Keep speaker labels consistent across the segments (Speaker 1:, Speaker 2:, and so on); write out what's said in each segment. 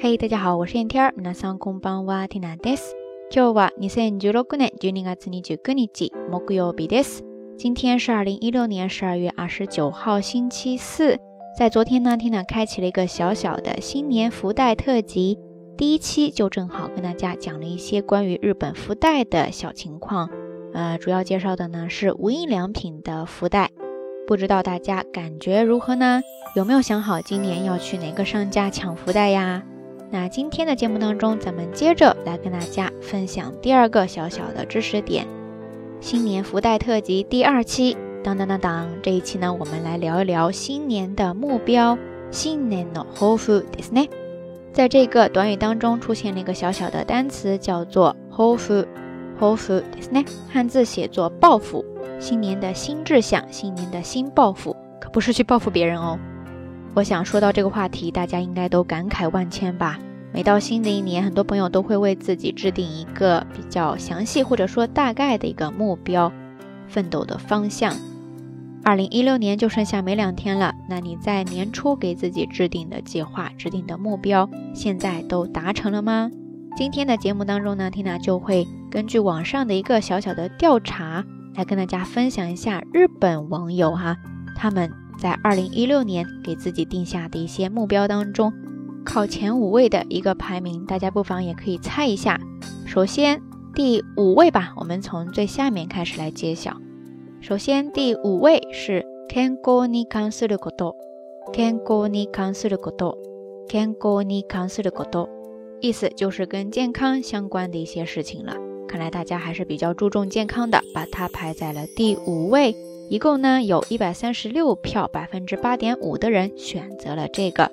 Speaker 1: 嘿，大家好，我是燕天儿。皆さんこんばんは、ティナです。今日は二千十六年十二月二十九日、木曜日です。今天是二零一六年十二月二十九号，星期四。在昨天呢，缇娜开启了一个小小的新年福袋特辑，第一期就正好跟大家讲了一些关于日本福袋的小情况。呃，主要介绍的呢是无印良品的福袋，不知道大家感觉如何呢？有没有想好今年要去哪个商家抢福袋呀？ 那今天的节目当中，咱们接着来跟大家分享第二个小小的知识点——新年福袋特辑第二期。当当当当，这一期呢，我们来聊一聊新年的目标。新年の抱負ですね。在这个短语当中出现了一个小小的单词，叫做抱負。抱負ですね，汉字写作抱负。新年的新志向，新年的新抱负，可不是去报复别人哦。 我想说到这个话题，大家应该都感慨万千吧。每到新的一年，很多朋友都会为自己制定一个比较详细或者说大概的一个目标，奋斗的方向。二零一六年就剩下没两天了，那你在年初给自己制定的计划、制定的目标，现在都达成了吗？今天的节目当中呢缇娜就会根据网上的一个小小的调查，来跟大家分享一下日本网友哈他们。在二零一六年给自己定下的一些目标当中，靠前五位的一个排名，大家不妨也可以猜一下。首先第五位吧，我们从最下面开始来揭晓。首先第五位是健康に関すること，健康に関すること，健康に関すること，意思就是跟健康相关的一些事情了。看来大家还是比较注重健康的，把它排在了第五位。 一共呢有一百三十六票，百分之八点五的人选择了这个。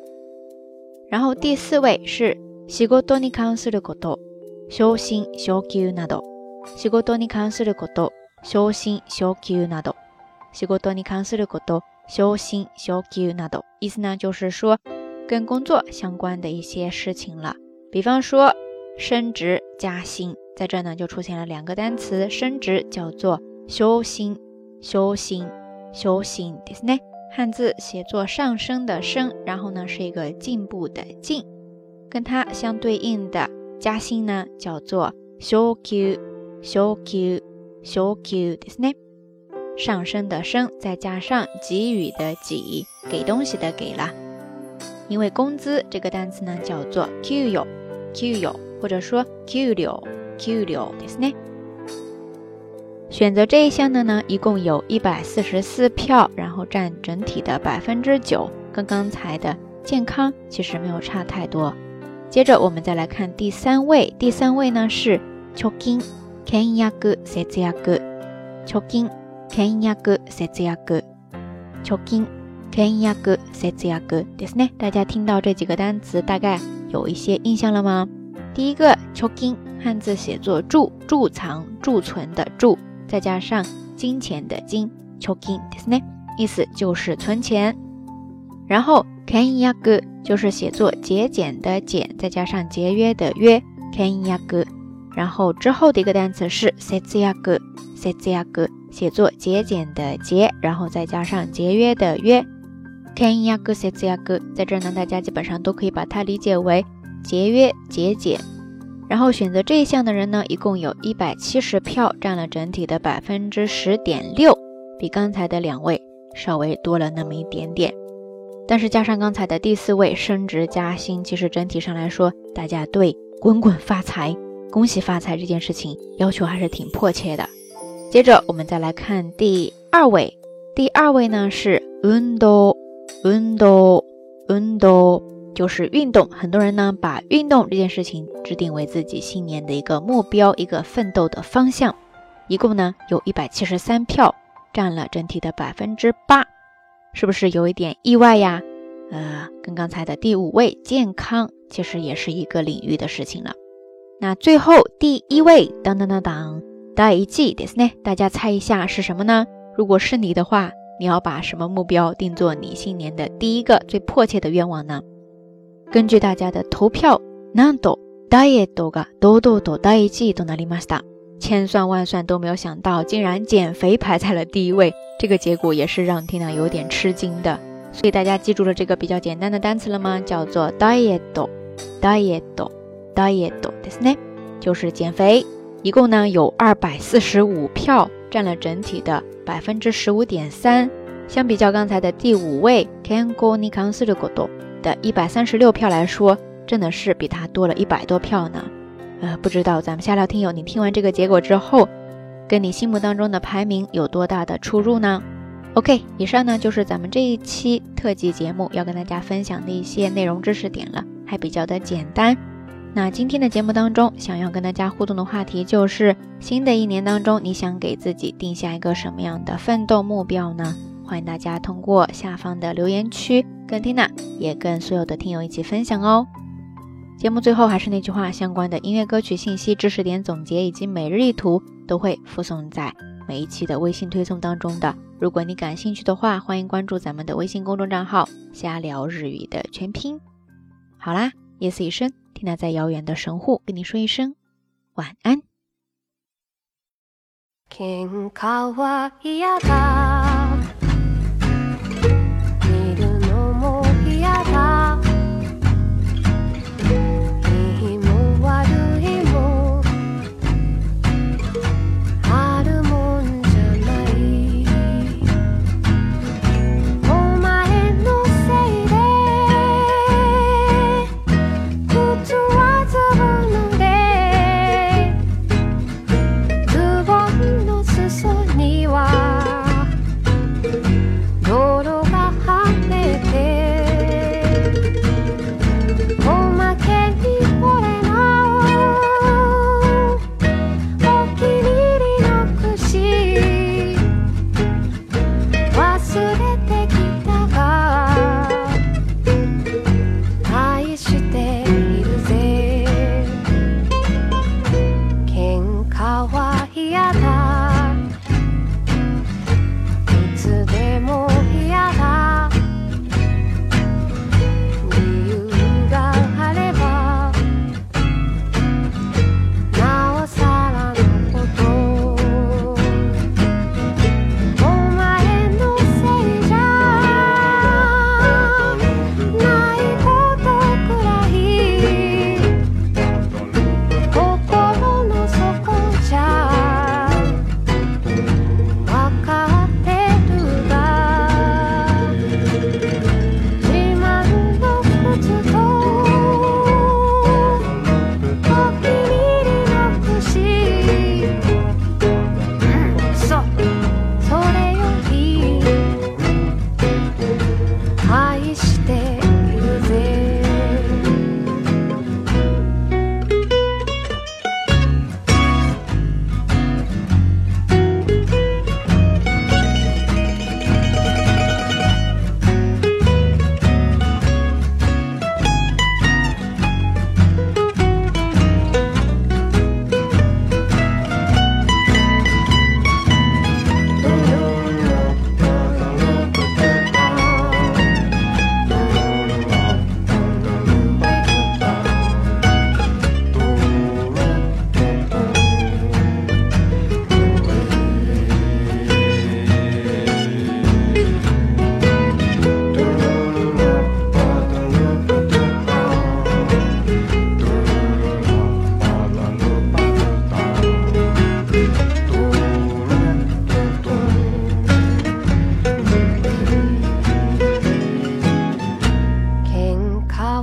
Speaker 1: 然后第四位是仕事に関すること、昇進昇給など。仕事に関すること、昇進昇給など。仕事に関すること、昇進昇給など。意思呢就是说跟工作相关的一些事情了。比方说升职加薪，在这呢就出现了两个单词，升职叫做昇薪。 修行，修行ですね。汉字写作上升的升，然后呢是一个进步的进，跟它相对应的加薪呢叫做昇給，昇給，昇給ですね。上升的升，再加上给予的给，给东西的给了。因为工资这个单词呢叫做給与，給与，或者说給料，給料ですね。 选择这一项的呢，一共有一百四十四票，然后占整体的百分之九，跟刚才的健康其实没有差太多。接着我们再来看第三位，第三位呢是貯金、倹約、節約、貯金、倹約、節約、貯金、倹約、節約ですね。大家听到这几个单词，大概有一些印象了吗？第一个貯金，汉字写作贮，贮藏、贮存的贮。 再加上金钱的金，choking，ですね，意思就是存钱。然后 k e n y a g 就是写作节俭的俭，再加上节约的约 k e n y a g 然后之后的一个单词是 setsuyaku，setsuyaku，写作节俭的节，然后再加上节约的约 k e n y a g setsuyaku，在这呢，大家基本上都可以把它理解为节约节俭。 然后选择这一项的人呢，一共有一百七十票，占了整体的百分之十点六，比刚才的两位稍微多了那么一点点。但是加上刚才的第四位升职加薪，其实整体上来说，大家对滚滚发财、恭喜发财这件事情要求还是挺迫切的。接着我们再来看第二位，第二位呢是运动，运动，运动。就是运动，很多人呢把运动这件事情制定为自己新年的一个目标，一个奋斗的方向。一共呢有一百七十三票，占了整体的百分之八，是不是有一点意外呀？呃，跟刚才的第五位健康其实也是一个领域的事情了。那最后第一位，当当当当，第一季ですね，大家猜一下是什么呢？如果是你的话，你要把什么目标定做你新年的第一个最迫切的愿望呢？ 根据大家的投票，なんとダイエットが堂々と第一位となりました。千算万算都没有想到，竟然减肥排在了第一位。这个结果也是让 Tina 有点吃惊的。所以大家记住了这个比较简单的单词了吗？叫做ダイエット。 diet diet ですね，就是减肥。一共呢有二百四十五票，占了整体的百分之十五点三。相比较刚才的第五位 Kengo ni kansu godo 的一百三十六票来说，真的是比他多了一百多票呢。呃，不知道咱们下聊听友，你听完这个结果之后，跟你心目当中的排名有多大的出入呢？OK，以上呢就是咱们这一期特辑节目要跟大家分享的一些内容知识点了，还比较的简单。那今天的节目当中，想要跟大家互动的话题就是：新的一年当中，你想给自己定下一个什么样的奋斗目标呢？欢迎大家通过下方的留言区跟 Tina，也跟所有的听友一起分享哦。节目最后还是那句话，相关的音乐歌曲信息、知识点总结以及每日一图都会附送在每一期的微信推送当中的。如果你感兴趣的话，欢迎关注咱们的微信公众账号“瞎聊日语”的全拼。好啦，夜色已深。听娜在遥远的神户跟你说一声晚安。
Speaker 2: ちょっと待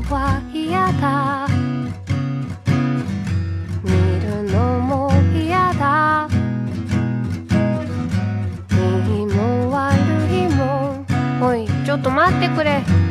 Speaker 2: は嫌だ。見るのも嫌だ。右いも悪いも。おいちょっと待ってくれ。